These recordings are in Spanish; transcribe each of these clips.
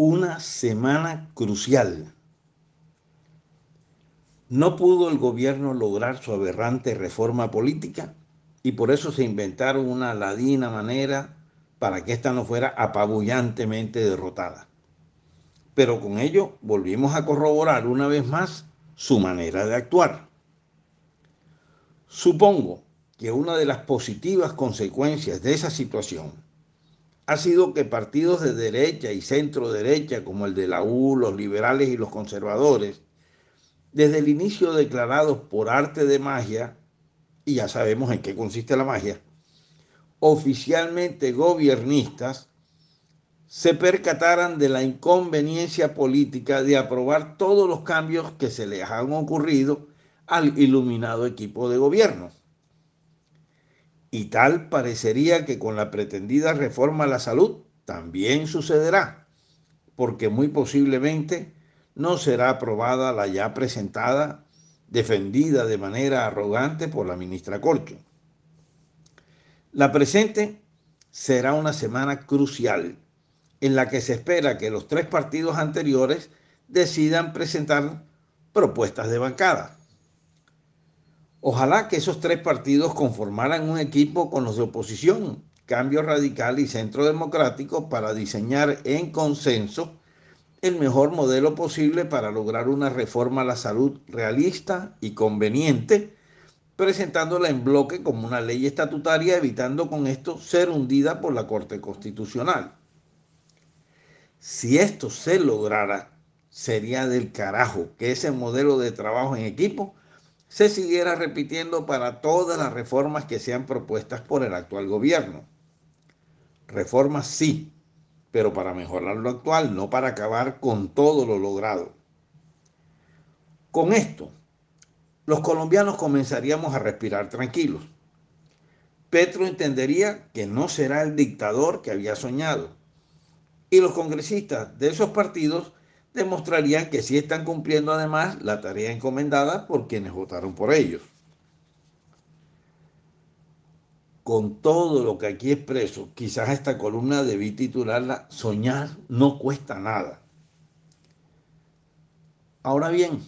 una semana crucial. No pudo el gobierno lograr su aberrante reforma política y por eso se inventaron una ladina manera para que ésta no fuera apabullantemente derrotada. Pero con ello volvimos a corroborar una vez más su manera de actuar. Supongo que una de las positivas consecuencias de esa situación ha sido que partidos de derecha y centro derecha, como el de la U, los liberales y los conservadores, desde el inicio declarados por arte de magia, y ya sabemos en qué consiste la magia, oficialmente gobiernistas, se percataran de la inconveniencia política de aprobar todos los cambios que se les han ocurrido al iluminado equipo de gobierno. Y tal parecería que con la pretendida reforma a la salud también sucederá, porque muy posiblemente no será aprobada la ya presentada, defendida de manera arrogante por la ministra Corcho. La presente será una semana crucial en la que se espera que los tres partidos anteriores decidan presentar propuestas de bancada. Ojalá que esos tres partidos conformaran un equipo con los de oposición, Cambio Radical y Centro Democrático, para diseñar en consenso el mejor modelo posible para lograr una reforma a la salud realista y conveniente, presentándola en bloque como una ley estatutaria, evitando con esto ser hundida por la Corte Constitucional. Si esto se lograra, sería del carajo que ese modelo de trabajo en equipo se siguiera repitiendo para todas las reformas que sean propuestas por el actual gobierno. Reformas sí, pero para mejorar lo actual, no para acabar con todo lo logrado. Con esto, los colombianos comenzaríamos a respirar tranquilos. Petro entendería que no será el dictador que había soñado. Y los congresistas de esos partidos demostrarían que sí están cumpliendo además la tarea encomendada por quienes votaron por ellos. Con todo lo que aquí expreso, quizás esta columna debí titularla Soñar no cuesta nada. Ahora bien,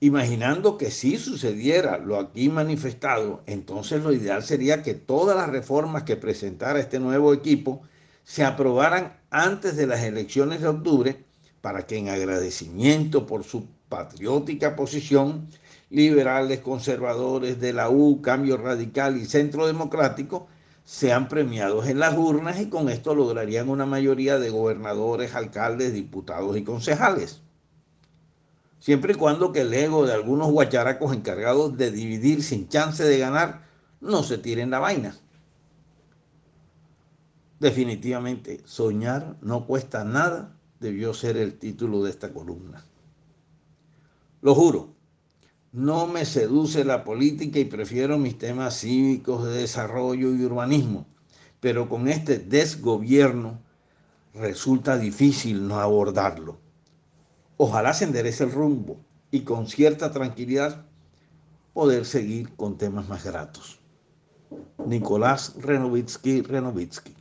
imaginando que sí sucediera lo aquí manifestado, entonces lo ideal sería que todas las reformas que presentara este nuevo equipo se aprobaran antes de las elecciones de octubre para que en agradecimiento por su patriótica posición, liberales, conservadores de la U, Cambio Radical y Centro Democrático sean premiados en las urnas y con esto lograrían una mayoría de gobernadores, alcaldes, diputados y concejales. Siempre y cuando que el ego de algunos guacharacos encargados de dividir sin chance de ganar no se tiren la vaina. Definitivamente, soñar no cuesta nada debió ser el título de esta columna. Lo juro, no me seduce la política y prefiero mis temas cívicos de desarrollo y urbanismo, pero con este desgobierno resulta difícil no abordarlo. Ojalá se enderece el rumbo y con cierta tranquilidad poder seguir con temas más gratos. Nicolás Renovitsky Renovitsky